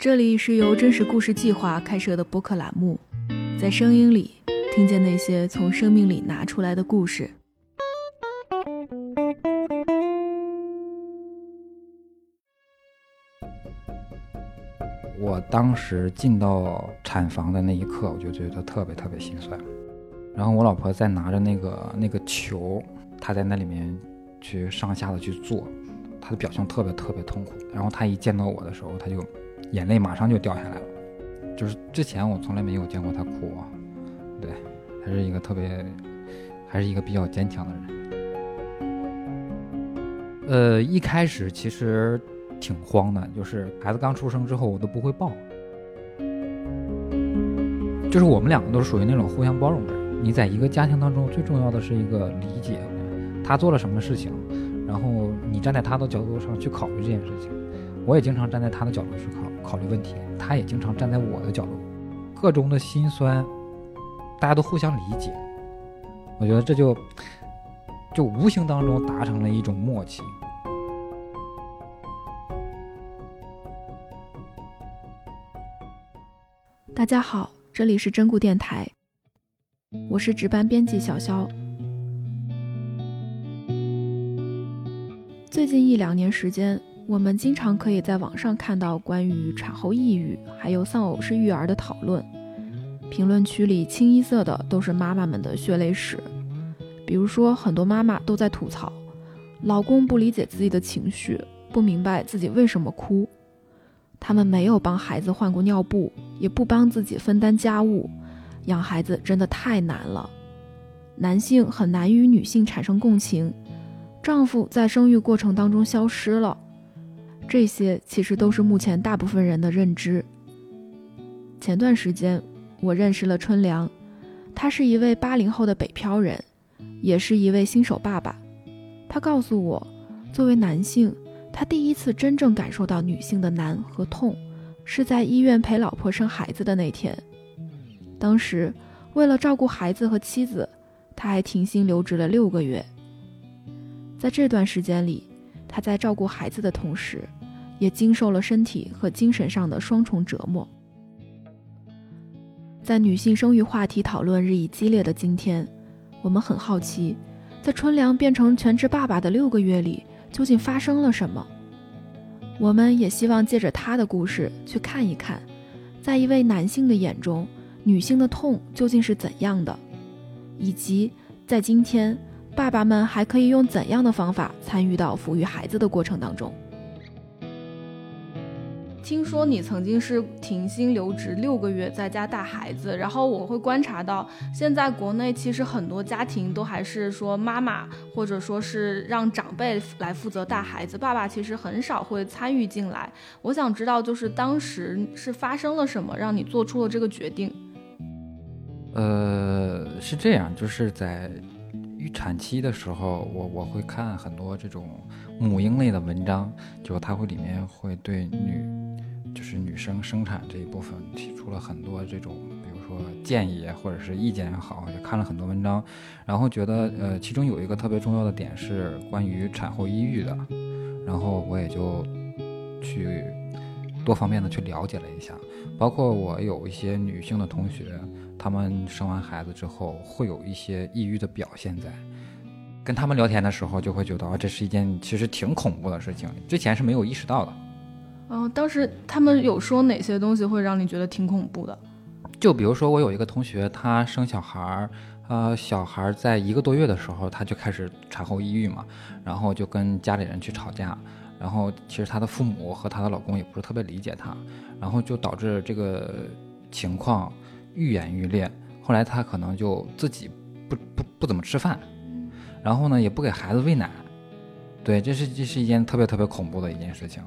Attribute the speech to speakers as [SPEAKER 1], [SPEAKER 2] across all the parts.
[SPEAKER 1] 这里是由真实故事计划开设的播客栏目，在声音里听见那些从生命里拿出来的故事。
[SPEAKER 2] 我当时进到产房的那一刻，我就觉得特别特别心酸。然后我老婆在拿着那个那个球，她在那里面去上下的去做，她的表情特别特别痛苦。然后她一见到我的时候，她就眼泪马上就掉下来了。就是之前我从来没有见过他哭啊，对，还是一个特别，还是一个比较坚强的人。呃，一开始其实。挺慌的，就是孩子刚出生之后，我都不会抱。就是我们两个都是属于那种互相包容的人。你在一个家庭当中，最重要的是一个理解，他做了什么事情，然后你站在他的角度上去考虑这件事情。我也经常站在他的角度去考考虑问题，他也经常站在我的角度，各中的心酸，大家都互相理解。我觉得这就就无形当中达成了一种默契。
[SPEAKER 1] 大家好，这里是真故电台，我是值班编辑小肖。最近一两年时间，我们经常可以在网上看到关于产后抑郁还有丧偶式育儿的讨论，评论区里清一色的都是妈妈们的血泪史。比如说，很多妈妈都在吐槽，老公不理解自己的情绪，不明白自己为什么哭。他们没有帮孩子换过尿布，也不帮自己分担家务，养孩子真的太难了。男性很难与女性产生共情，丈夫在生育过程当中消失了，这些其实都是目前大部分人的认知。前段时间，我认识了春良，他是一位八零后的北漂人，也是一位新手爸爸。他告诉我，作为男性。他第一次真正感受到女性的难和痛，是在医院陪老婆生孩子的那天。当时，为了照顾孩子和妻子，他还停薪留职了六个月。在这段时间里，他在照顾孩子的同时，也经受了身体和精神上的双重折磨。在女性生育话题讨论日益激烈的今天，我们很好奇，在春良变成全职爸爸的六个月里。究竟发生了什么？我们也希望借着他的故事去看一看，在一位男性的眼中，女性的痛究竟是怎样的，以及在今天，爸爸们还可以用怎样的方法参与到抚育孩子的过程当中。听说你曾经是停薪留职六个月，在家带孩子。然后我会观察到，现在国内其实很多家庭都还是说妈妈或者说是让长辈来负责带孩子，爸爸其实很少会参与进来。我想知道，就是当时是发生了什么，让你做出了这个决定？
[SPEAKER 2] 呃，是这样，就是在预产期的时候，我我会看很多这种母婴类的文章，就它会里面会对女。就是女生生产这一部分提出了很多这种，比如说建议或者是意见也好，也看了很多文章，然后觉得呃，其中有一个特别重要的点是关于产后抑郁的，然后我也就去多方面的去了解了一下，包括我有一些女性的同学，她们生完孩子之后会有一些抑郁的表现在，跟他们聊天的时候就会觉得啊，这是一件其实挺恐怖的事情，之前是没有意识到的。
[SPEAKER 1] 哦，当时他们有说哪些东西会让你觉得挺恐怖的？
[SPEAKER 2] 就比如说，我有一个同学，他生小孩儿，呃，小孩儿在一个多月的时候，他就开始产后抑郁嘛，然后就跟家里人去吵架，然后其实他的父母和他的老公也不是特别理解他，然后就导致这个情况愈演愈烈。后来他可能就自己不不不怎么吃饭，然后呢也不给孩子喂奶，对，这是这是一件特别特别恐怖的一件事情。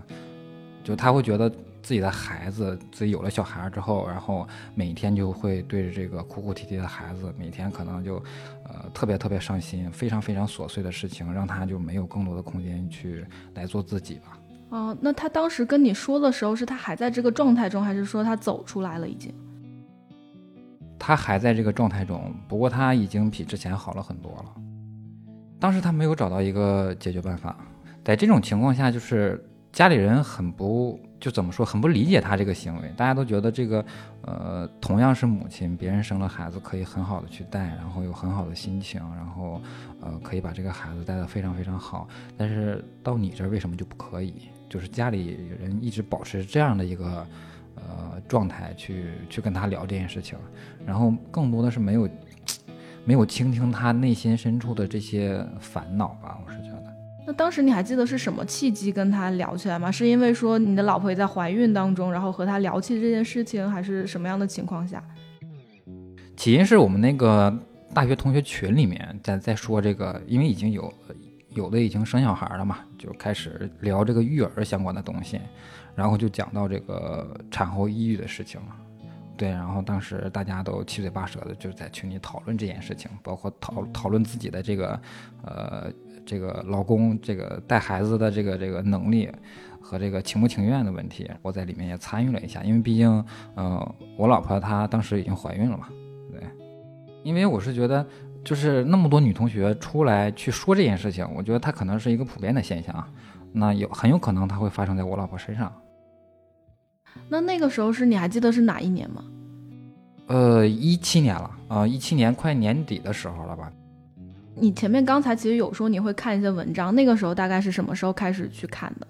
[SPEAKER 2] 就他会觉得自己的孩子，自己有了小孩之后，然后每天就会对着这个哭哭啼啼的孩子，每天可能就，呃，特别特别伤心，非常非常琐碎的事情，让他就没有更多的空间去来做自己吧。
[SPEAKER 1] 哦，那他当时跟你说的时候，是他还在这个状态中，还是说他走出来了已经？
[SPEAKER 2] 他还在这个状态中，不过他已经比之前好了很多了。当时他没有找到一个解决办法，在这种情况下，就是。家里人很不就怎么说，很不理解他这个行为。大家都觉得这个，呃，同样是母亲，别人生了孩子可以很好的去带，然后有很好的心情，然后，呃，可以把这个孩子带得非常非常好。但是到你这儿为什么就不可以？就是家里人一直保持这样的一个，呃，状态去去跟他聊这件事情，然后更多的是没有没有倾听他内心深处的这些烦恼吧，我是觉得。
[SPEAKER 1] 那当时你还记得是什么契机跟他聊起来吗？是因为说你的老婆也在怀孕当中，然后和他聊起这件事情，还是什么样的情况下？
[SPEAKER 2] 起因是我们那个大学同学群里面在在说这个，因为已经有有的已经生小孩了嘛，就开始聊这个育儿相关的东西，然后就讲到这个产后抑郁的事情了。对，然后当时大家都七嘴八舌的就在群里讨论这件事情，包括讨讨论自己的这个呃。这个老公这个带孩子的这个这个能力和这个情不情愿的问题，我在里面也参与了一下，因为毕竟，呃，我老婆她当时已经怀孕了嘛，对，因为我是觉得，就是那么多女同学出来去说这件事情，我觉得它可能是一个普遍的现象，那有很有可能它会发生在我老婆身上。
[SPEAKER 1] 那那个时候是你还记得是哪一年吗？
[SPEAKER 2] 呃，一七年了，啊，一七年快年底的时候了吧。
[SPEAKER 1] 你前面刚才其实有说你会看一些文章，那个时候大概是什么时候开始去看的？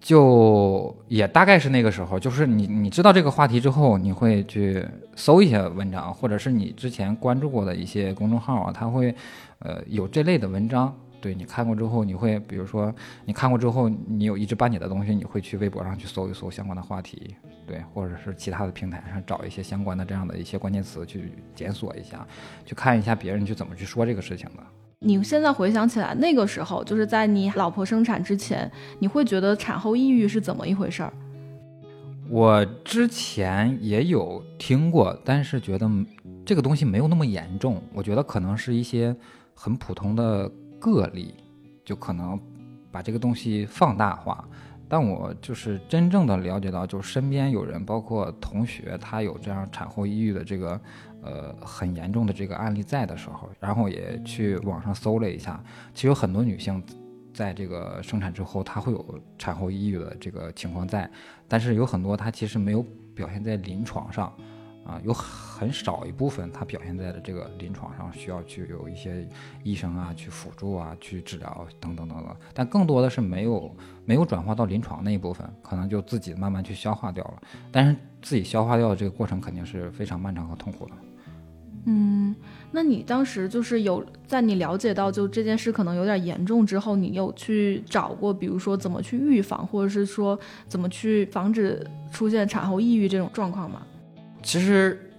[SPEAKER 2] 就也大概是那个时候，就是你你知道这个话题之后，你会去搜一些文章，或者是你之前关注过的一些公众号啊，它会呃有这类的文章。对你看过之后，你会比如说你看过之后，你有一知半解的东西，你会去微博上去搜一搜相关的话题，对，或者是其他的平台上找一些相关的这样的一些关键词去检索一下，去看一下别人去怎么去说这个事情的。
[SPEAKER 1] 你现在回想起来，那个时候就是在你老婆生产之前，你会觉得产后抑郁是怎么一回事儿？
[SPEAKER 2] 我之前也有听过，但是觉得这个东西没有那么严重，我觉得可能是一些很普通的。个例就可能把这个东西放大化，但我就是真正的了解到，就是身边有人，包括同学，他有这样产后抑郁的这个呃很严重的这个案例在的时候，然后也去网上搜了一下，其实有很多女性在这个生产之后，她会有产后抑郁的这个情况在，但是有很多她其实没有表现在临床上。啊，有很少一部分，它表现在了这个临床上，需要去有一些医生啊去辅助啊，去治疗等等等等。但更多的是没有没有转化到临床那一部分，可能就自己慢慢去消化掉了。但是自己消化掉的这个过程肯定是非常漫长和痛苦的。
[SPEAKER 1] 嗯，那你当时就是有在你了解到就这件事可能有点严重之后，你有去找过，比如说怎么去预防，或者是说怎么去防止出现产后抑郁这种状况吗？
[SPEAKER 2] 其实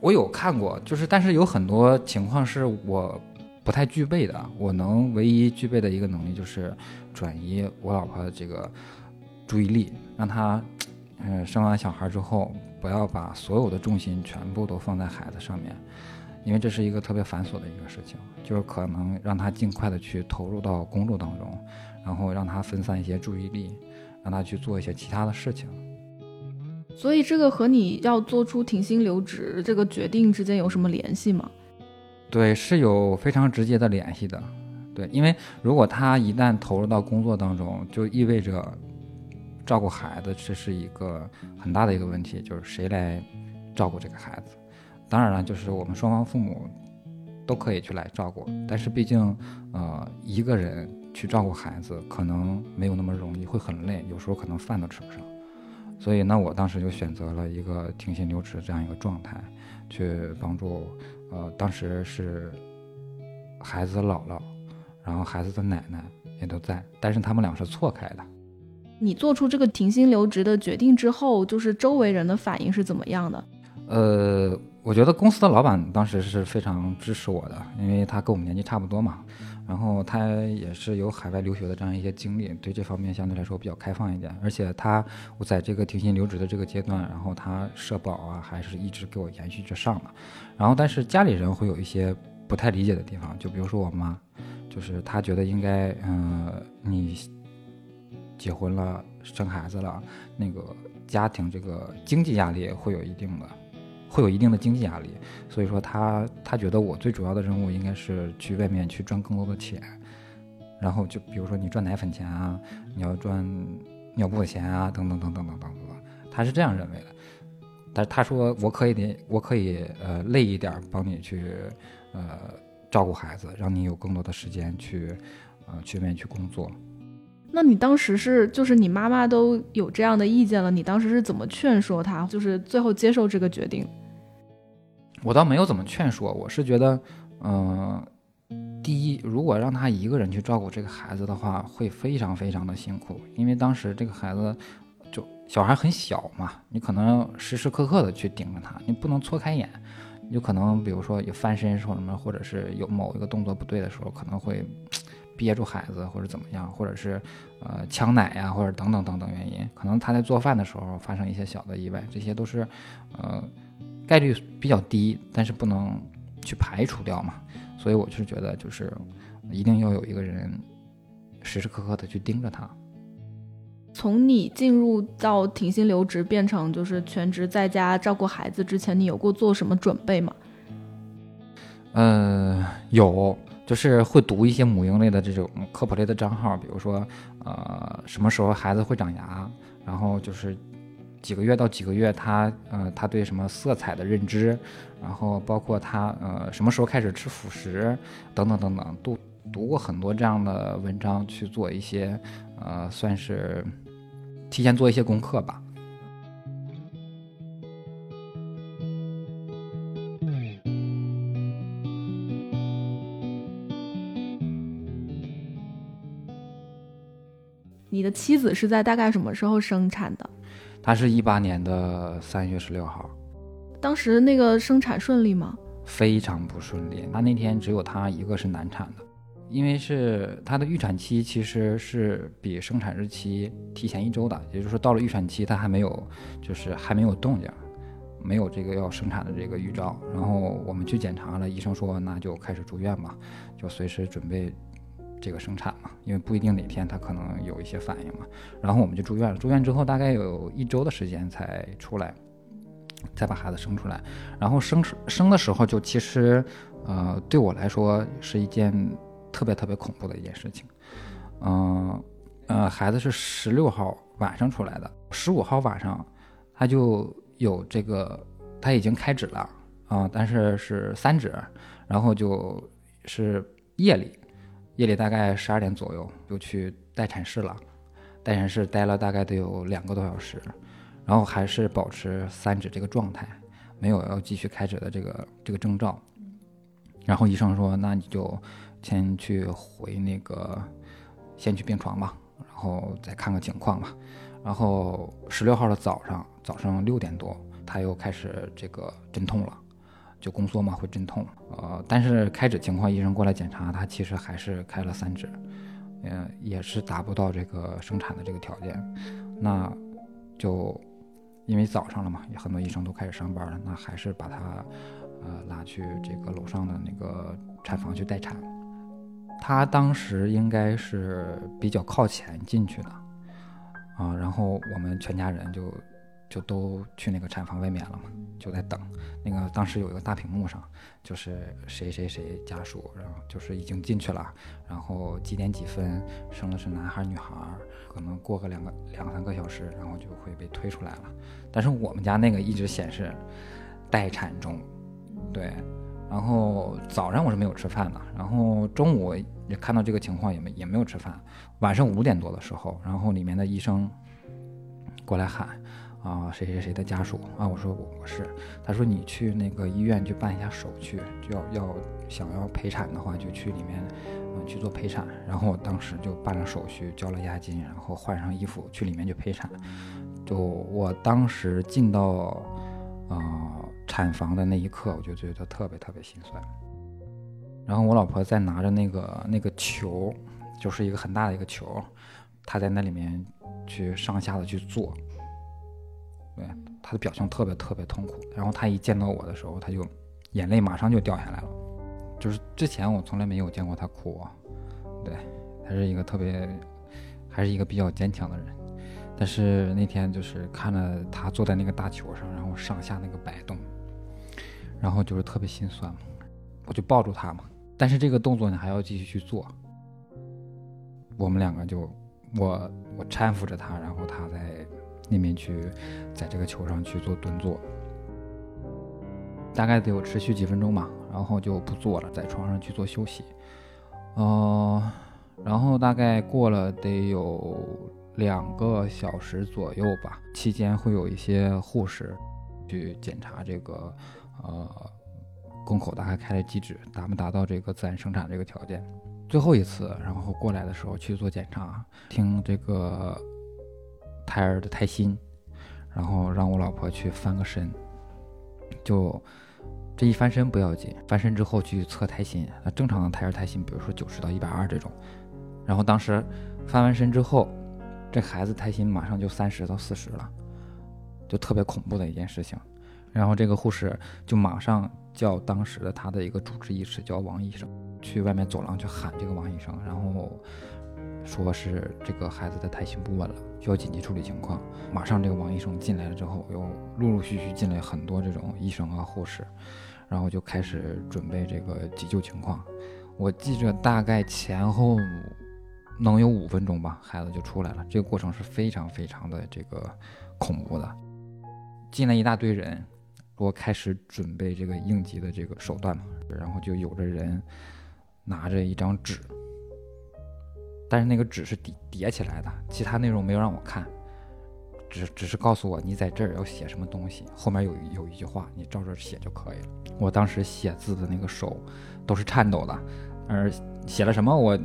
[SPEAKER 2] 我有看过，就是但是有很多情况是我不太具备的。我能唯一具备的一个能力就是转移我老婆的这个注意力，让她嗯生完小孩之后不要把所有的重心全部都放在孩子上面，因为这是一个特别繁琐的一个事情，就是可能让她尽快的去投入到工作当中，然后让她分散一些注意力，让她去做一些其他的事情。
[SPEAKER 1] 所以这个和你要做出停薪留职这个决定之间有什么联系吗？
[SPEAKER 2] 对，是有非常直接的联系的。对，因为如果他一旦投入到工作当中，就意味着照顾孩子，这是一个很大的一个问题，就是谁来照顾这个孩子？当然了，就是我们双方父母都可以去来照顾，但是毕竟，呃，一个人去照顾孩子可能没有那么容易，会很累，有时候可能饭都吃不上。所以，那我当时就选择了一个停薪留职这样一个状态，去帮助，呃，当时是孩子的姥姥，然后孩子的奶奶也都在，但是他们俩是错开的。
[SPEAKER 1] 你做出这个停薪留职的决定之后，就是周围人的反应是怎么样的？
[SPEAKER 2] 呃，我觉得公司的老板当时是非常支持我的，因为他跟我们年纪差不多嘛。然后他也是有海外留学的这样一些经历，对这方面相对来说比较开放一点。而且他我在这个停薪留职的这个阶段，然后他社保啊还是一直给我延续着上的。然后但是家里人会有一些不太理解的地方，就比如说我妈，就是她觉得应该，嗯，你结婚了生孩子了，那个家庭这个经济压力会有一定的。会有一定的经济压力，所以说他他觉得我最主要的任务应该是去外面去赚更多的钱，然后就比如说你赚奶粉钱啊，你要赚尿布的钱啊，等等等等等等等，他是这样认为的。但是他说我可以点，我可以呃累一点，帮你去呃照顾孩子，让你有更多的时间去呃去外面去工作。
[SPEAKER 1] 那你当时是就是你妈妈都有这样的意见了，你当时是怎么劝说她，就是最后接受这个决定？
[SPEAKER 2] 我倒没有怎么劝说，我是觉得，嗯，第一，如果让他一个人去照顾这个孩子的话，会非常非常的辛苦，因为当时这个孩子就小孩很小嘛，你可能时时刻刻的去盯着他，你不能错开眼，有可能比如说有翻身说什么，或者是有某一个动作不对的时候，可能会。憋住孩子或者怎么样，或者是呃呛奶呀，或者等等等等原因，可能他在做饭的时候发生一些小的意外，这些都是呃概率比较低，但是不能去排除掉嘛。所以我就是觉得，就是一定要有一个人时时刻刻的去盯着他。
[SPEAKER 1] 从你进入到停薪留职变成就是全职在家照顾孩子之前，你有过做什么准备吗？
[SPEAKER 2] 嗯，有。就是会读一些母婴类的这种科普类的账号，比如说，呃，什么时候孩子会长牙，然后就是几个月到几个月，他呃他对什么色彩的认知，然后包括他呃什么时候开始吃辅食，等等等等，都读过很多这样的文章，去做一些呃算是提前做一些功课吧。
[SPEAKER 1] 你的妻子是在大概什么时候生产的？
[SPEAKER 2] 她是一八年的三月十六号。
[SPEAKER 1] 当时那个生产顺利吗？
[SPEAKER 2] 非常不顺利。她那天只有她一个是难产的，因为是她的预产期其实是比生产日期提前一周的，也就是说到了预产期她还没有，就是还没有动静，没有这个要生产的这个预兆。然后我们去检查了，医生说那就开始住院吧，就随时准备。这个生产嘛，因为不一定哪天他可能有一些反应嘛，然后我们就住院了。住院之后大概有一周的时间才出来，才把孩子生出来。然后生生的时候就其实，呃，对我来说是一件特别特别恐怖的一件事情。嗯呃，孩子是十六号晚上出来的，十五号晚上他就有这个，他已经开指了啊，但是是三指，然后就是夜里。夜里大概十二点左右就去待产室了，待产室待了大概得有两个多小时，然后还是保持三指这个状态，没有要继续开指的这个这个征兆。然后医生说：“那你就先去回那个，先去病床吧，然后再看个情况吧。”然后十六号的早上，早上六点多，他又开始这个阵痛了。就宫缩嘛，会阵痛，呃，但是开指情况，医生过来检查，他其实还是开了三指，嗯，也是达不到这个生产的这个条件，那就因为早上了嘛，也很多医生都开始上班了，那还是把他呃拉去这个楼上的那个产房去待产。他当时应该是比较靠前进去的，啊，然后我们全家人就。就都去那个产房外面了嘛，就在等。那个当时有一个大屏幕上，就是谁谁谁家属，然后就是已经进去了，然后几点几分生的是男孩女孩，可能过个两个两三个小时，然后就会被推出来了。但是我们家那个一直显示待产中，对。然后早上我是没有吃饭的，然后中午也看到这个情况也没也没有吃饭。晚上五点多的时候，然后里面的医生过来喊。啊，谁谁谁的家属啊？我说我我是，他说你去那个医院去办一下手续，就要要想要陪产的话，就去里面去做陪产。然后我当时就办了手续，交了押金，然后换上衣服去里面去陪产。就我当时进到啊产房的那一刻，我就觉得特别特别心酸。然后我老婆在拿着那个那个球，就是一个很大的一个球，她在那里面去上下的去做。对他的表情特别特别痛苦，然后他一见到我的时候，他就眼泪马上就掉下来了。就是之前我从来没有见过他哭啊，对他是一个特别，还是一个比较坚强的人。但是那天就是看着他坐在那个大球上，然后上下那个摆动，然后就是特别心酸嘛，我就抱住他嘛。但是这个动作你还要继续去做，我们两个就我我搀扶着他，然后他在那边去在这个球上去做蹲坐，大概得有持续几分钟吧，然后就不做了，在床上去做休息。呃，然后大概过了得有两个小时左右吧，期间会有一些护士去检查这个呃宫口大概开的机制达没达到这个自然生产这个条件。最后一次，然后过来的时候去做检查，听这个胎儿的胎心，然后让我老婆去翻个身，就这一翻身不要紧，翻身之后去测胎心，那正常的胎儿胎心，比如说九十到一百二这种，然后当时翻完身之后，这孩子胎心马上就三十到四十了，就特别恐怖的一件事情，然后这个护士就马上叫当时的他的一个主治医师叫王医生。去外面走廊去喊这个王医生，然后说是这个孩子的胎心不稳了，需要紧急处理情况。马上这个王医生进来了之后，又陆陆续续进来很多这种医生啊护士，然后就开始准备这个急救情况。我记着大概前后能有五分钟吧，孩子就出来了。这个过程是非常非常的这个恐怖的，进来一大堆人，我开始准备这个应急的这个手段嘛，然后就有着人。拿着一张纸，但是那个纸是叠叠起来的，其他内容没有让我看，只只是告诉我你在这儿要写什么东西，后面有有一句话，你照着写就可以了。我当时写字的那个手都是颤抖的，而写了什么我。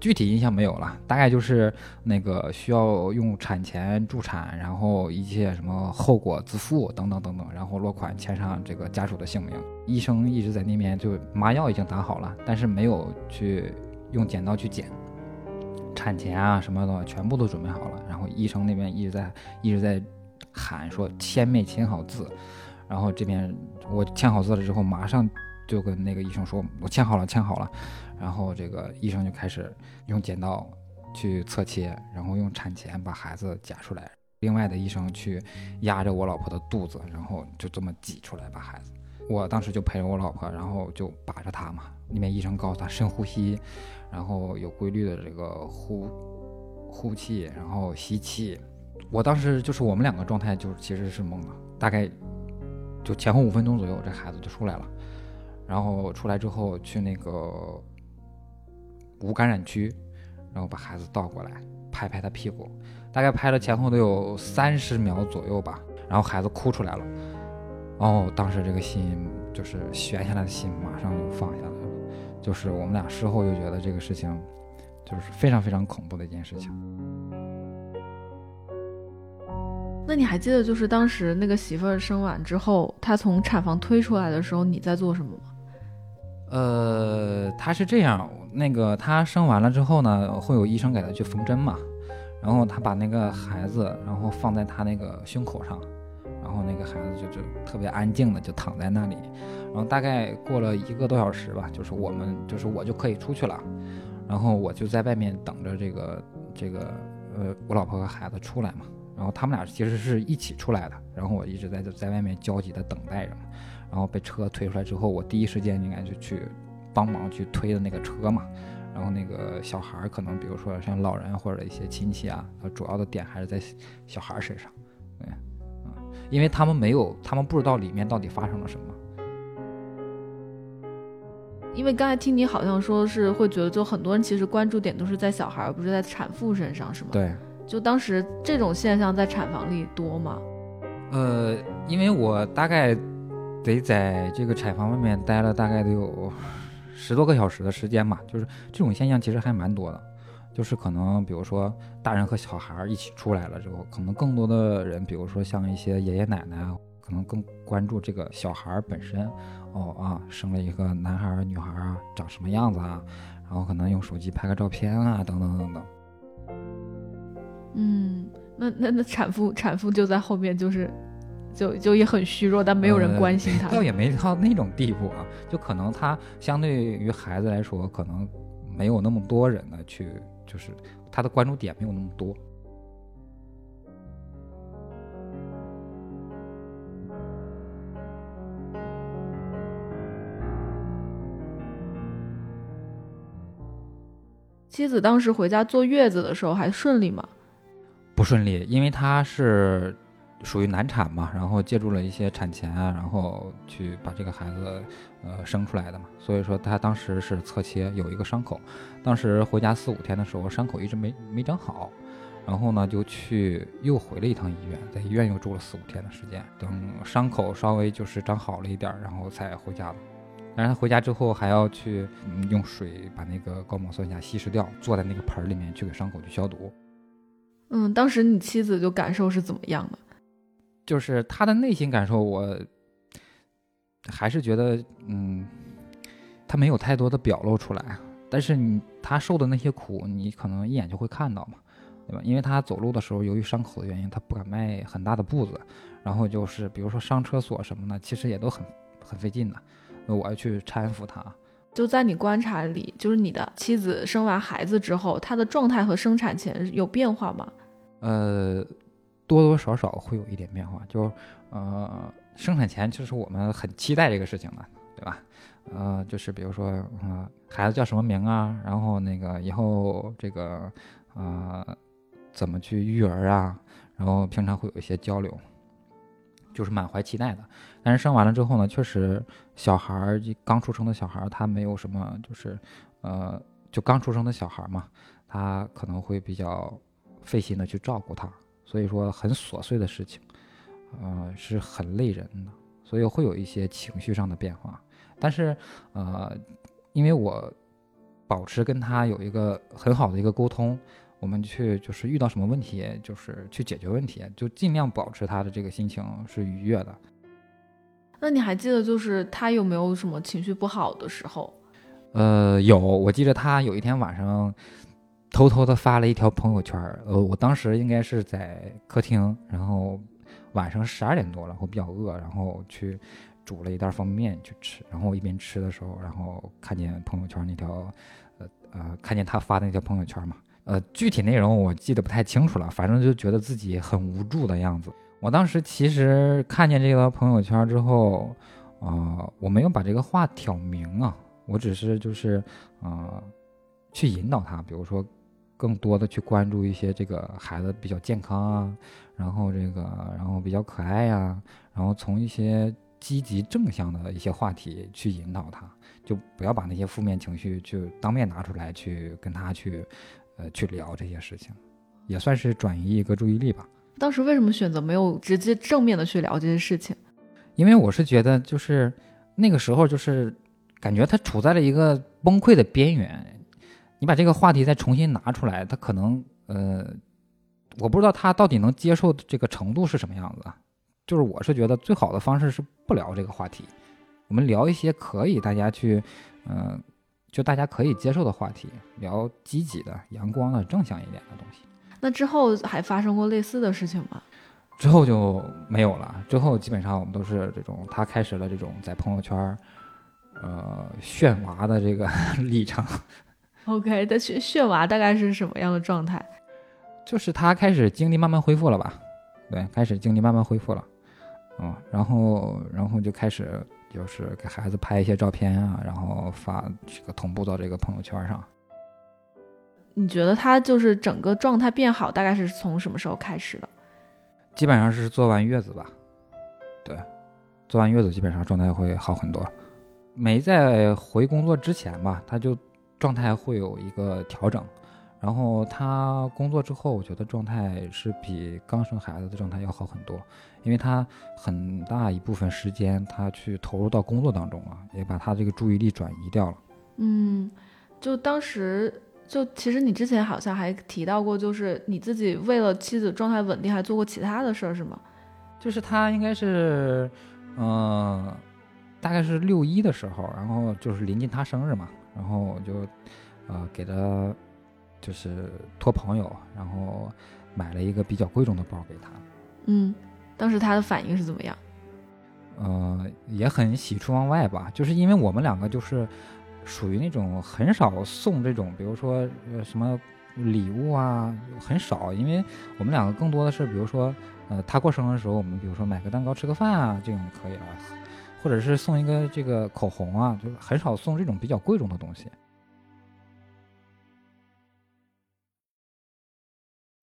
[SPEAKER 2] 具体印象没有了，大概就是那个需要用产前助产，然后一切什么后果自负等等等等，然后落款签上这个家属的姓名。医生一直在那边，就麻药已经打好了，但是没有去用剪刀去剪。产前啊什么的全部都准备好了，然后医生那边一直在一直在喊说签没签好字，然后这边我签好字了之后，马上就跟那个医生说，我签好了，签好了。然后这个医生就开始用剪刀去侧切，然后用产钳把孩子夹出来。另外的医生去压着我老婆的肚子，然后就这么挤出来把孩子。我当时就陪着我老婆，然后就把着她嘛。那边医生告诉她深呼吸，然后有规律的这个呼呼气，然后吸气。我当时就是我们两个状态就其实是懵的，大概就前后五分钟左右，这孩子就出来了。然后出来之后去那个。无感染区，然后把孩子倒过来，拍拍他屁股，大概拍了前后都有三十秒左右吧，然后孩子哭出来了，哦，当时这个心就是悬下来的心马上就放下来了，就是我们俩事后就觉得这个事情就是非常非常恐怖的一件事情。
[SPEAKER 1] 那你还记得就是当时那个媳妇儿生完之后，她从产房推出来的时候你在做什么吗？
[SPEAKER 2] 呃，她是这样。那个她生完了之后呢，会有医生给她去缝针嘛，然后她把那个孩子，然后放在她那个胸口上，然后那个孩子就就特别安静的就躺在那里，然后大概过了一个多小时吧，就是我们就是我就可以出去了，然后我就在外面等着这个这个呃我老婆和孩子出来嘛，然后他们俩其实是一起出来的，然后我一直在在外面焦急的等待着嘛，然后被车推出来之后，我第一时间应该就去。帮忙去推的那个车嘛，然后那个小孩儿可能，比如说像老人或者一些亲戚啊，主要的点还是在小孩身上，嗯，因为他们没有，他们不知道里面到底发生了什么。
[SPEAKER 1] 因为刚才听你好像说是会觉得，就很多人其实关注点都是在小孩，而不是在产妇身上，是吗？
[SPEAKER 2] 对。
[SPEAKER 1] 就当时这种现象在产房里多吗？
[SPEAKER 2] 呃，因为我大概得在这个产房外面待了大概得有。十多个小时的时间嘛，就是这种现象其实还蛮多的，就是可能比如说大人和小孩一起出来了之后，可能更多的人，比如说像一些爷爷奶奶啊，可能更关注这个小孩本身，哦啊，生了一个男孩女孩啊，长什么样子啊，然后可能用手机拍个照片啊，等等等等。
[SPEAKER 1] 嗯，那那那产妇产妇就在后面就是。就就也很虚弱，但没有人关心他。
[SPEAKER 2] 倒也没到那种地步啊，就可能她相对于孩子来说，可能没有那么多人呢去，就是他的关注点没有那么多。
[SPEAKER 1] 妻子当时回家坐月子的时候还顺利吗？
[SPEAKER 2] 不顺利，因为她是属于难产嘛，然后借助了一些产钳啊，然后去把这个孩子呃生出来的嘛，所以说他当时是侧切，有一个伤口，当时回家四五天的时候，伤口一直没没长好，然后呢就去又回了一趟医院，在医院又住了四五天的时间，等伤口稍微就是长好了一点，然后才回家了。但是他回家之后还要去用水把那个高锰酸钾稀释掉，坐在那个盆里面去给伤口去消毒。
[SPEAKER 1] 嗯，当时你妻子就感受是怎么样的？
[SPEAKER 2] 就是他的内心感受，我还是觉得，嗯，他没有太多的表露出来。但是你他受的那些苦，你可能一眼就会看到嘛，对吧？因为他走路的时候，由于伤口的原因，他不敢迈很大的步子，然后就是比如说上厕所什么的，其实也都很很费劲的。那我要去搀扶他。
[SPEAKER 1] 就在你观察里，就是你的妻子生完孩子之后，她的状态和生产前有变化吗？
[SPEAKER 2] 呃，多多少少会有一点变化。就呃，生产前就是我们很期待这个事情的，对吧？呃，就是比如说，呃，孩子叫什么名啊？然后那个以后这个呃，怎么去育儿啊？然后平常会有一些交流。就是满怀期待的，但是生完了之后呢，确实小孩儿刚出生的小孩儿，他没有什么，就是，呃，就刚出生的小孩嘛，他可能会比较费心的去照顾他，所以说很琐碎的事情，呃，是很累人的，所以会有一些情绪上的变化。但是，呃，因为我保持跟他有一个很好的一个沟通。我们去就是遇到什么问题，就是去解决问题，就尽量保持他的这个心情是愉悦的。
[SPEAKER 1] 那你还记得就是他有没有什么情绪不好的时候？
[SPEAKER 2] 呃，有，我记得他有一天晚上偷偷的发了一条朋友圈儿，呃，我当时应该是在客厅，然后晚上十二点多了，我比较饿，然后去煮了一袋方便面去吃，然后我一边吃的时候，然后看见朋友圈那条，呃呃，看见他发的那条朋友圈嘛。呃，具体内容我记得不太清楚了，反正就觉得自己很无助的样子。我当时其实看见这个朋友圈之后，啊，我没有把这个话挑明啊，我只是就是啊，去引导他，比如说更多的去关注一些这个孩子比较健康啊，然后这个然后比较可爱呀，然后从一些积极正向的一些话题去引导他，就不要把那些负面情绪就当面拿出来去跟他去。呃，去聊这些事情，也算是转移一个注意力吧。
[SPEAKER 1] 当时为什么选择没有直接正面的去聊这些事情？
[SPEAKER 2] 因为我是觉得，就是那个时候，就是感觉他处在了一个崩溃的边缘。你把这个话题再重新拿出来，他可能呃，我不知道他到底能接受这个程度是什么样子。就是我是觉得最好的方式是不聊这个话题，我们聊一些可以大家去嗯。就大家可以接受的话题，聊积极的、阳光的、正向一点的东西。
[SPEAKER 1] 那之后还发生过类似的事情吗？
[SPEAKER 2] 之后就没有了。之后基本上我们都是这种，他开始了这种在朋友圈，呃，炫娃的这个 历程。
[SPEAKER 1] OK，他血血娃大概是什么样的状态？
[SPEAKER 2] 就是他开始精力慢慢恢复了吧？对，开始精力慢慢恢复了。嗯，然后，然后就开始。就是给孩子拍一些照片啊，然后发这个同步到这个朋友圈上。
[SPEAKER 1] 你觉得他就是整个状态变好，大概是从什么时候开始的？
[SPEAKER 2] 基本上是做完月子吧。对，做完月子基本上状态会好很多。没在回工作之前吧，他就状态会有一个调整。然后他工作之后，我觉得状态是比刚生孩子的状态要好很多，因为他很大一部分时间他去投入到工作当中了，也把他这个注意力转移掉了。
[SPEAKER 1] 嗯，就当时就其实你之前好像还提到过，就是你自己为了妻子状态稳定，还做过其他的事儿是吗？
[SPEAKER 2] 就是他应该是，嗯，大概是六一的时候，然后就是临近他生日嘛，然后我就，呃，给他。就是托朋友，然后买了一个比较贵重的包给他。
[SPEAKER 1] 嗯，当时他的反应是怎么样？
[SPEAKER 2] 呃，也很喜出望外吧。就是因为我们两个就是属于那种很少送这种，比如说呃什么礼物啊，很少。因为我们两个更多的是，比如说呃他过生日的时候，我们比如说买个蛋糕吃个饭啊，这种可以了，或者是送一个这个口红啊，就是很少送这种比较贵重的东西。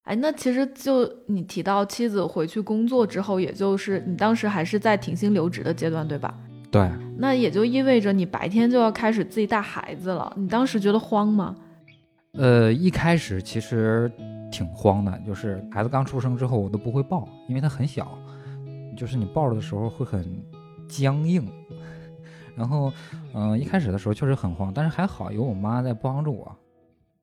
[SPEAKER 1] 哎，那其实就你提到妻子回去工作之后，也就是你当时还是在停薪留职的阶段，对吧？
[SPEAKER 2] 对，
[SPEAKER 1] 那也就意味着你白天就要开始自己带孩子了。你当时觉得慌吗？
[SPEAKER 2] 呃，一开始其实挺慌的，就是孩子刚出生之后，我都不会抱，因为他很小，就是你抱着的时候会很僵硬。然后，嗯，一开始的时候确实很慌，但是还好有我妈在帮助我。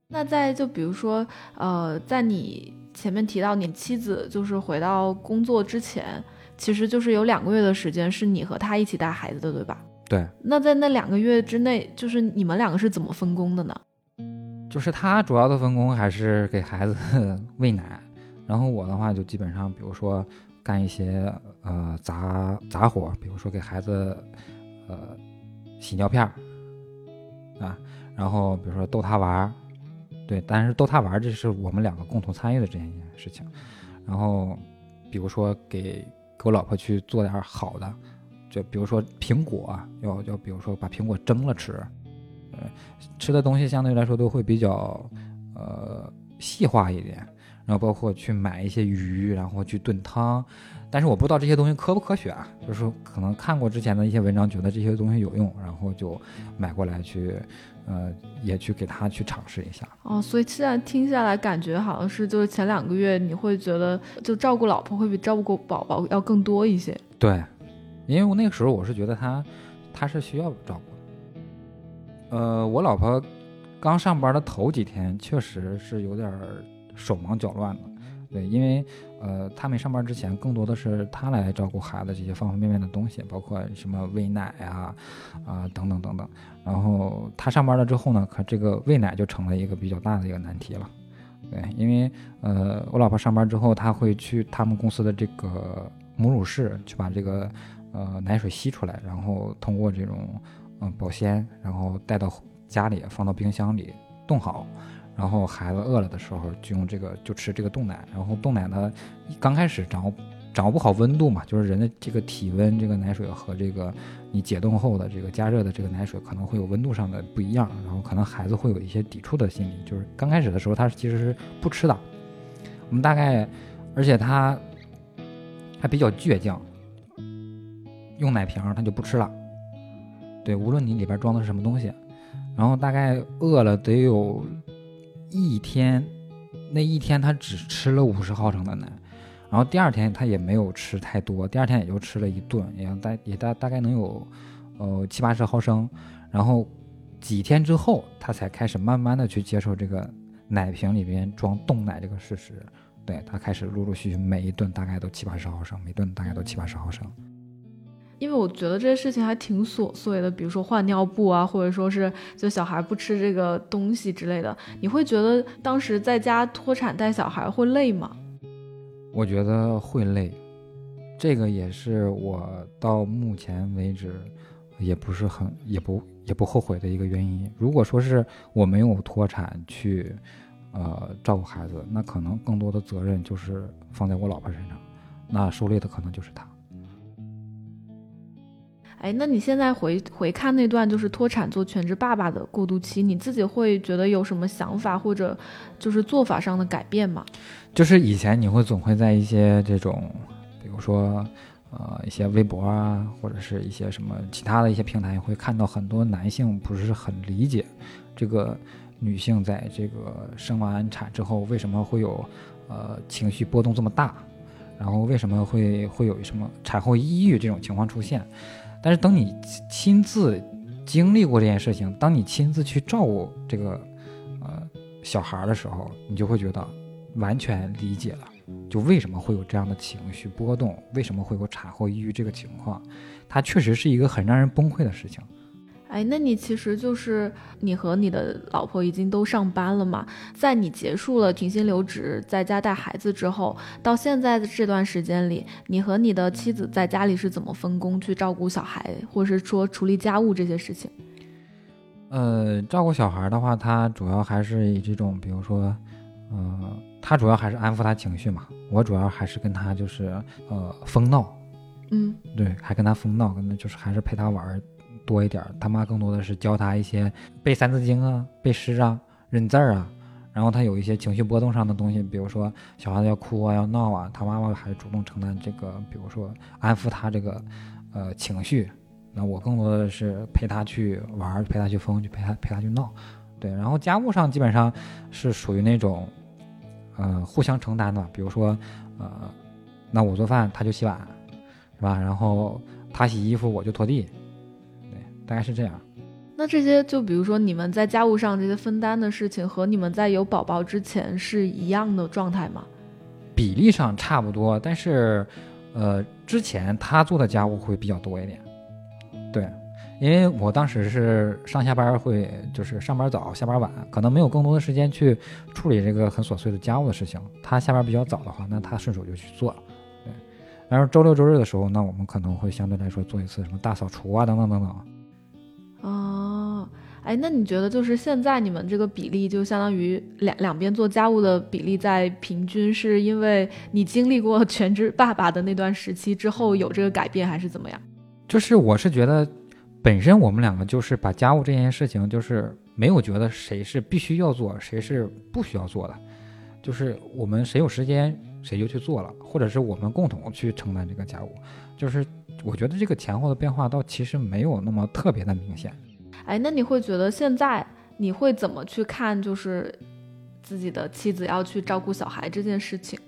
[SPEAKER 1] 那在就比如说，呃，在你前面提到你妻子就是回到工作之前，其实就是有两个月的时间是你和她一起带孩子的，对吧？
[SPEAKER 2] 对。
[SPEAKER 1] 那在那两个月之内，就是你们两个是怎么分工的呢？
[SPEAKER 2] 就是她主要的分工还是给孩子 喂奶，然后我的话就基本上，比如说干一些呃杂杂活，比如说给孩子呃洗尿片儿啊，然后比如说逗他玩儿。对，但是逗他玩，这是我们两个共同参与的这件事情。然后，比如说给给我老婆去做点好的，就比如说苹果，要要比如说把苹果蒸了吃，呃，吃的东西相对来说都会比较呃细化一点。然后包括去买一些鱼，然后去炖汤。但是我不知道这些东西科不科学啊，就是可能看过之前的一些文章，觉得这些东西有用，然后就买过来去。呃，也去给他去尝试一下
[SPEAKER 1] 哦，所以现在听下来，感觉好像是就是前两个月你会觉得就照顾老婆会比照顾宝宝要更多一些。
[SPEAKER 2] 对，因为我那个时候我是觉得他他是需要照顾的。呃，我老婆刚上班的头几天确实是有点手忙脚乱的，对，因为。呃，他没上班之前，更多的是他来照顾孩子这些方方面面的东西，包括什么喂奶呀，啊等等等等。然后他上班了之后呢，可这个喂奶就成了一个比较大的一个难题了。对，因为呃，我老婆上班之后，他会去他们公司的这个母乳室去把这个呃奶水吸出来，然后通过这种嗯保鲜，然后带到家里，放到冰箱里冻好。然后孩子饿了的时候，就用这个就吃这个冻奶。然后冻奶呢，刚开始掌握掌握不好温度嘛，就是人的这个体温，这个奶水和这个你解冻后的这个加热的这个奶水可能会有温度上的不一样。然后可能孩子会有一些抵触的心理，就是刚开始的时候他其实是不吃的。我们大概，而且他还比较倔强，用奶瓶他就不吃了。对，无论你里边装的是什么东西，然后大概饿了得有。一天，那一天他只吃了五十毫升的奶，然后第二天他也没有吃太多，第二天也就吃了一顿，也大也大大概能有，呃七八十毫升，然后几天之后他才开始慢慢的去接受这个奶瓶里边装冻奶这个事实，对他开始陆陆续续每一顿大概都七八十毫升，每顿大概都七八十毫升。
[SPEAKER 1] 因为我觉得这些事情还挺琐碎的，比如说换尿布啊，或者说是就小孩不吃这个东西之类的，你会觉得当时在家脱产带小孩会累吗？
[SPEAKER 2] 我觉得会累，这个也是我到目前为止也不是很也不也不后悔的一个原因。如果说是我没有脱产去呃照顾孩子，那可能更多的责任就是放在我老婆身上，那受累的可能就是她。
[SPEAKER 1] 哎，那你现在回回看那段就是脱产做全职爸爸的过渡期，你自己会觉得有什么想法或者就是做法上的改变吗？
[SPEAKER 2] 就是以前你会总会在一些这种，比如说呃一些微博啊，或者是一些什么其他的一些平台，会看到很多男性不是很理解这个女性在这个生完产之后为什么会有呃情绪波动这么大，然后为什么会会有什么产后抑郁这种情况出现。但是等你亲自经历过这件事情，当你亲自去照顾这个呃小孩的时候，你就会觉得完全理解了，就为什么会有这样的情绪波动，为什么会有产后抑郁这个情况，它确实是一个很让人崩溃的事情。
[SPEAKER 1] 哎，那你其实就是你和你的老婆已经都上班了嘛？在你结束了停薪留职，在家带孩子之后，到现在的这段时间里，你和你的妻子在家里是怎么分工去照顾小孩，或者是说处理家务这些事情？
[SPEAKER 2] 呃，照顾小孩的话，他主要还是以这种，比如说，呃，他主要还是安抚他情绪嘛。我主要还是跟他就是呃疯闹，
[SPEAKER 1] 嗯，
[SPEAKER 2] 对，还跟他疯闹，跟他就是还是陪他玩。多一点，他妈更多的是教他一些背三字经啊、背诗啊、认字儿啊，然后他有一些情绪波动上的东西，比如说小孩子要哭啊、要闹啊，他妈妈还主动承担这个，比如说安抚他这个呃情绪。那我更多的是陪他去玩，陪他去疯，去陪他陪他去闹。对，然后家务上基本上是属于那种呃互相承担的，比如说呃，那我做饭他就洗碗，是吧？然后他洗衣服我就拖地，大概是这样。
[SPEAKER 1] 那这些就比如说你们在家务上这些分担的事情，和你们在有宝宝之前是一样的状态吗？
[SPEAKER 2] 比例上差不多，但是，呃，之前他做的家务会比较多一点。对，因为我当时是上下班会就是上班早下班晚，可能没有更多的时间去处理这个很琐碎的家务的事情。他下班比较早的话，那他顺手就去做了。对，然后周六周日的时候，那我们可能会相对来说做一次什么大扫除啊，等等等等。
[SPEAKER 1] 哎，那你觉得就是现在你们这个比例，就相当于两两边做家务的比例在平均，是因为你经历过全职爸爸的那段时期之后有这个改变，还是怎么样？
[SPEAKER 2] 就是我是觉得，本身我们两个就是把家务这件事情，就是没有觉得谁是必须要做，谁是不需要做的，就是我们谁有时间谁就去做了，或者是我们共同去承担这个家务，就是。我觉得这个前后的变化倒其实没有那么特别的明显。
[SPEAKER 1] 哎，那你会觉得现在你会怎么去看，就是自己的妻子要去照顾小孩这件事情？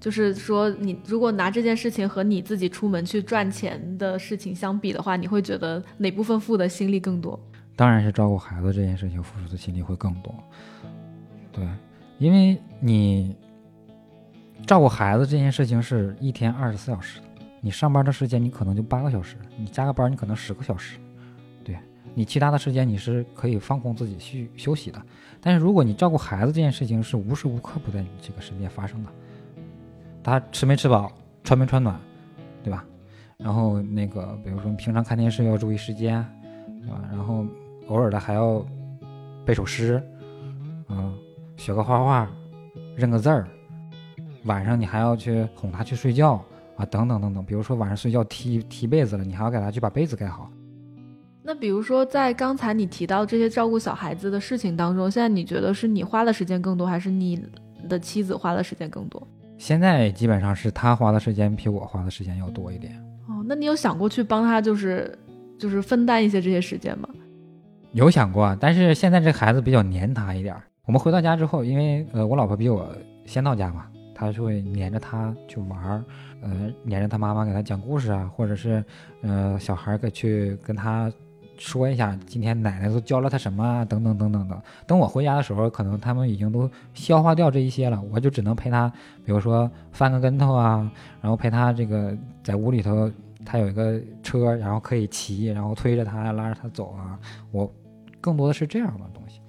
[SPEAKER 1] 就是说，你如果拿这件事情和你自己出门去赚钱的事情相比的话，你会觉得哪部分付的心力更多？
[SPEAKER 2] 当然是照顾孩子这件事情付出的心力会更多。对，因为你照顾孩子这件事情是一天二十四小时。你上班的时间你可能就八个小时，你加个班你可能十个小时，你其他的时间你是可以放空自己去休息的。但是如果你照顾孩子这件事情是无时无刻不在你这个身边发生的，他吃没吃饱，穿没穿暖，对吧？然后那个比如说平常看电视要注意时间，对吧？然后偶尔的还要背首诗，嗯，学个画画，认个字儿，晚上你还要去哄他去睡觉。啊，等等等等，比如说晚上睡觉踢踢被子了，你还要给他去把被子盖好。
[SPEAKER 1] 那比如说在刚才你提到这些照顾小孩子的事情当中，现在你觉得是你花的时间更多，还是你的妻子花的时间更多？
[SPEAKER 2] 现在基本上是他花的时间比我花的时间要多一点。
[SPEAKER 1] 哦，那你有想过去帮他，就是就是分担一些这些时间吗？
[SPEAKER 2] 有想过，但是现在这孩子比较黏他一点。我们回到家之后，因为呃我老婆比我先到家嘛，她就会黏着他去玩儿。呃，黏着他妈妈给他讲故事啊，或者是，呃，小孩给去跟他说一下今天奶奶都教了他什么啊，等等等等等。等我回家的时候，可能他们已经都消化掉这一些了，我就只能陪他，比如说翻个跟头啊，然后陪他这个在屋里头，他有一个车，然后可以骑，然后推着他拉着他走啊。我更多的是这样的东西。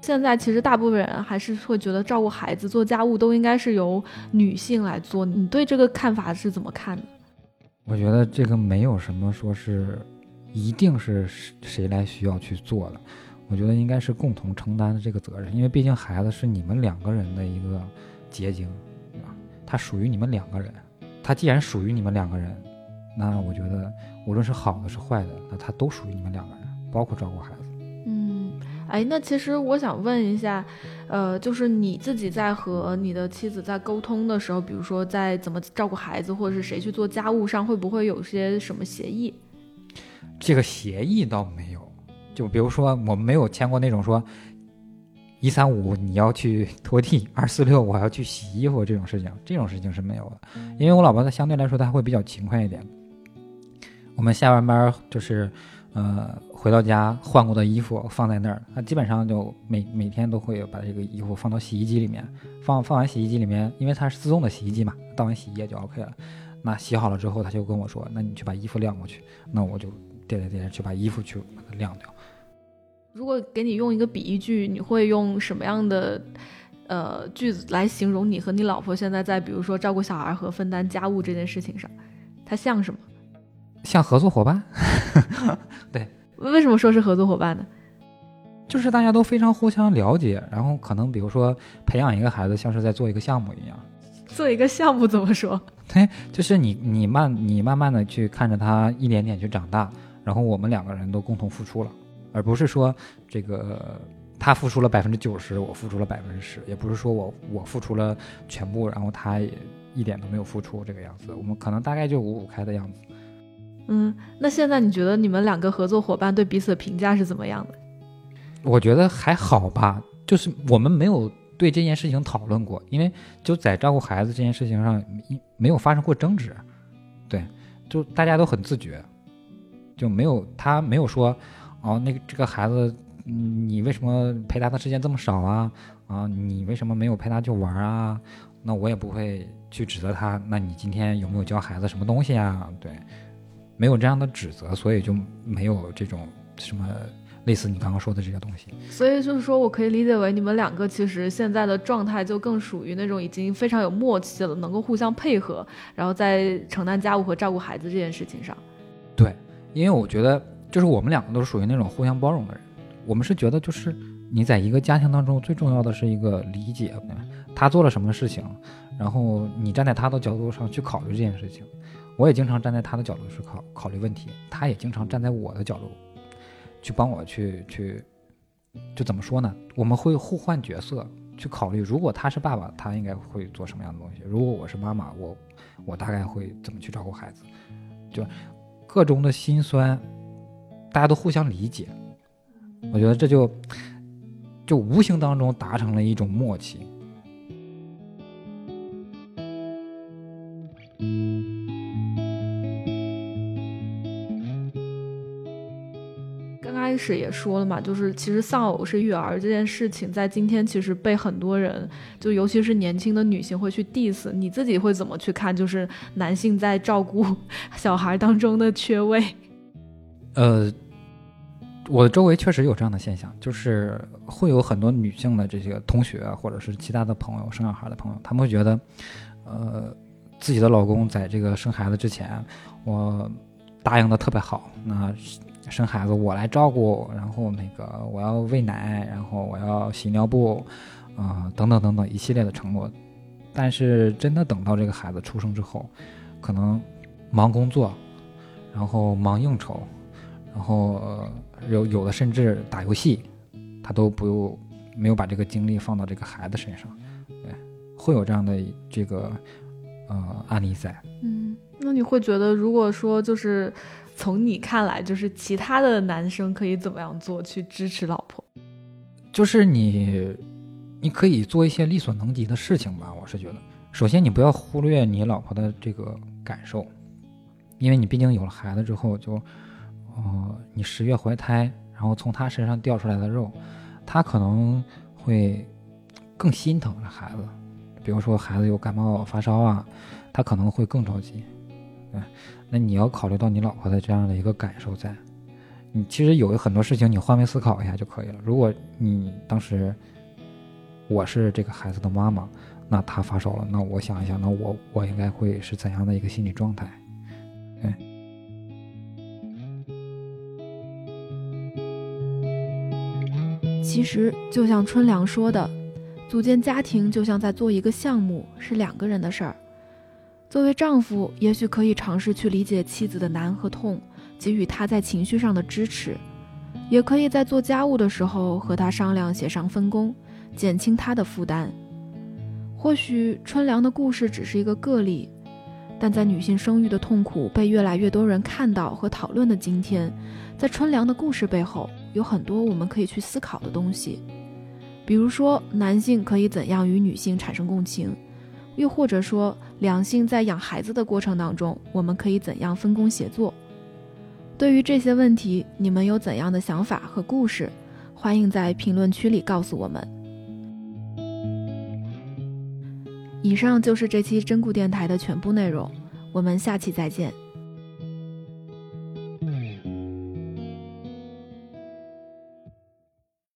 [SPEAKER 1] 现在其实大部分人还是会觉得照顾孩子、做家务都应该是由女性来做。你对这个看法是怎么看的？
[SPEAKER 2] 我觉得这个没有什么说是一定是谁来需要去做的。我觉得应该是共同承担的这个责任，因为毕竟孩子是你们两个人的一个结晶，对吧？他属于你们两个人。他既然属于你们两个人，那我觉得无论是好的是坏的，那他都属于你们两个人，包括照顾孩子。
[SPEAKER 1] 嗯哎，那其实我想问一下，呃，就是你自己在和你的妻子在沟通的时候，比如说在怎么照顾孩子，或者是谁去做家务上，会不会有些什么协议？
[SPEAKER 2] 这个协议倒没有，就比如说我们没有签过那种说一三五你要去拖地，二四六我要去洗衣服这种事情，这种事情是没有的。因为我老婆她相对来说她会比较勤快一点，我们下完班就是。呃，回到家换过的衣服放在那儿，他基本上就每每天都会把这个衣服放到洗衣机里面，放放完洗衣机里面，因为它是自动的洗衣机嘛，倒完洗衣液就 OK 了。那洗好了之后，他就跟我说：“那你去把衣服晾过去。”那我就颠颠颠去把衣服去把它晾掉。
[SPEAKER 1] 如果给你用一个比喻句，你会用什么样的呃句子来形容你和你老婆现在在比如说照顾小孩和分担家务这件事情上？它像什么？
[SPEAKER 2] 像合作伙伴，对，
[SPEAKER 1] 为什么说是合作伙伴呢？
[SPEAKER 2] 就是大家都非常互相了解，然后可能比如说培养一个孩子，像是在做一个项目一样。
[SPEAKER 1] 做一个项目怎么说？
[SPEAKER 2] 对，就是你你慢你慢慢的去看着他一点点去长大，然后我们两个人都共同付出了，而不是说这个他付出了百分之九十，我付出了百分之十，也不是说我我付出了全部，然后他也一点都没有付出这个样子。我们可能大概就五五开的样子。
[SPEAKER 1] 嗯，那现在你觉得你们两个合作伙伴对彼此的评价是怎么样的？
[SPEAKER 2] 我觉得还好吧，就是我们没有对这件事情讨论过，因为就在照顾孩子这件事情上，没有发生过争执。对，就大家都很自觉，就没有他没有说，哦，那个这个孩子。你为什么陪他的时间这么少啊？啊，你为什么没有陪他去玩啊？那我也不会去指责他。那你今天有没有教孩子什么东西啊？对，没有这样的指责，所以就没有这种什么类似你刚刚说的这些东西。
[SPEAKER 1] 所以就是说我可以理解为你们两个其实现在的状态就更属于那种已经非常有默契了，能够互相配合，然后在承担家务和照顾孩子这件事情上。
[SPEAKER 2] 对，因为我觉得就是我们两个都是属于那种互相包容的人。我们是觉得，就是你在一个家庭当中，最重要的是一个理解，他做了什么事情，然后你站在他的角度上去考虑这件事情。我也经常站在他的角度去考考虑问题，他也经常站在我的角度去帮我去去，就怎么说呢？我们会互换角色去考虑，如果他是爸爸，他应该会做什么样的东西；如果我是妈妈，我我大概会怎么去照顾孩子？就各种的心酸，大家都互相理解。我觉得这就就无形当中达成了一种默契。
[SPEAKER 1] 始也说了嘛，就是其实丧偶式育儿这件事情，在今天其实被很多人，就尤其是年轻的女性会去 diss。你自己会怎么去看？就是男性在照顾 小孩当中的缺位？
[SPEAKER 2] 呃。我周围确实有这样的现象，就是会有很多女性的这些同学或者是其他的朋友生小孩的朋友，他们会觉得，呃，自己的老公在这个生孩子之前，我答应的特别好，那生孩子我来照顾，然后那个我要喂奶，然后我要洗尿布，啊，等等等等一系列的承诺，但是真的等到这个孩子出生之后，可能忙工作，然后忙应酬，然后。有有的甚至打游戏，他都不用没有把这个精力放到这个孩子身上，对，会有这样的这个呃案例在。
[SPEAKER 1] 嗯，那你会觉得，如果说就是从你看来，就是其他的男生可以怎么样做去支持老婆？
[SPEAKER 2] 就是你，你可以做一些力所能及的事情吧。我是觉得，首先你不要忽略你老婆的这个感受，因为你毕竟有了孩子之后就。哦，你十月怀胎，然后从他身上掉出来的肉，他可能会更心疼这孩子。比如说孩子有感冒发烧啊，他可能会更着急。对，那你要考虑到你老婆的这样的一个感受在。你其实有很多事情你换位思考一下就可以了。如果你当时我是这个孩子的妈妈，那他发烧了，那我想一想，那我我应该会是怎样的一个心理状态？对。
[SPEAKER 1] 其实就像春良说的，组建家庭就像在做一个项目，是两个人的事儿。作为丈夫，也许可以尝试去理解妻子的难和痛，给予她在情绪上的支持；也可以在做家务的时候和她商量，协商分工，减轻她的负担。或许春良的故事只是一个个例，但在女性生育的痛苦被越来越多人看到和讨论的今天，在春良的故事背后。有很多我们可以去思考的东西，比如说男性可以怎样与女性产生共情，又或者说两性在养孩子的过程当中，我们可以怎样分工协作？对于这些问题，你们有怎样的想法和故事？欢迎在评论区里告诉我们。以上就是这期真故电台的全部内容，我们下期再见。